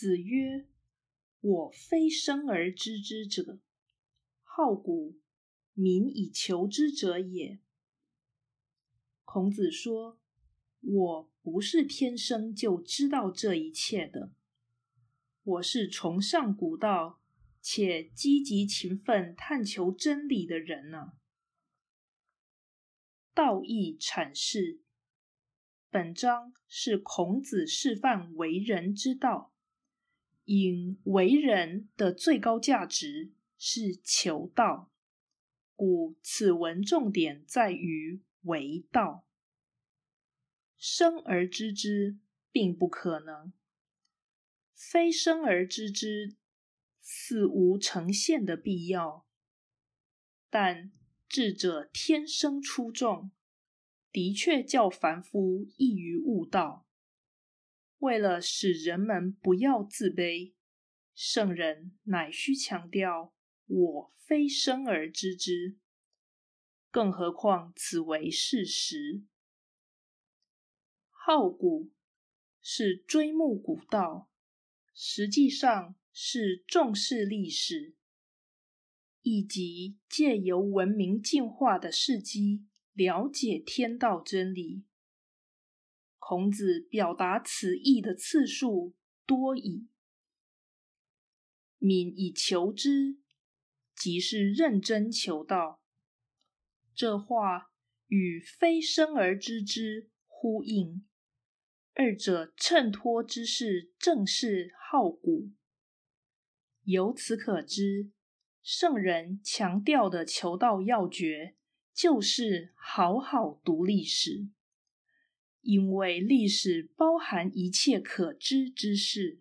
子曰：“我非生而知之者，好古，民以求之者也。”孔子说：“我不是天生就知道这一切的，我是崇尚古道且积极勤奋探求真理的人呢。”道义阐释，本章是孔子示范为人之道。因为人的最高价值是求道，故此文重点在于为道。生而知之并不可能，非生而知之似无呈现的必要。但智者天生出众，的确较凡夫易于悟道。为了使人们不要自卑，圣人乃需强调“我非生而知之”。更何况此为事实。好古是追慕古道，实际上是重视历史，以及借由文明进化的事迹了解天道真理。孔子表达此意的次数多矣。敏以求之，即是认真求道。这话与非生而知之呼应，二者衬托之事正是好古。由此可知，圣人强调的求道要诀，就是好好读历史。因为历史包含一切可知之事。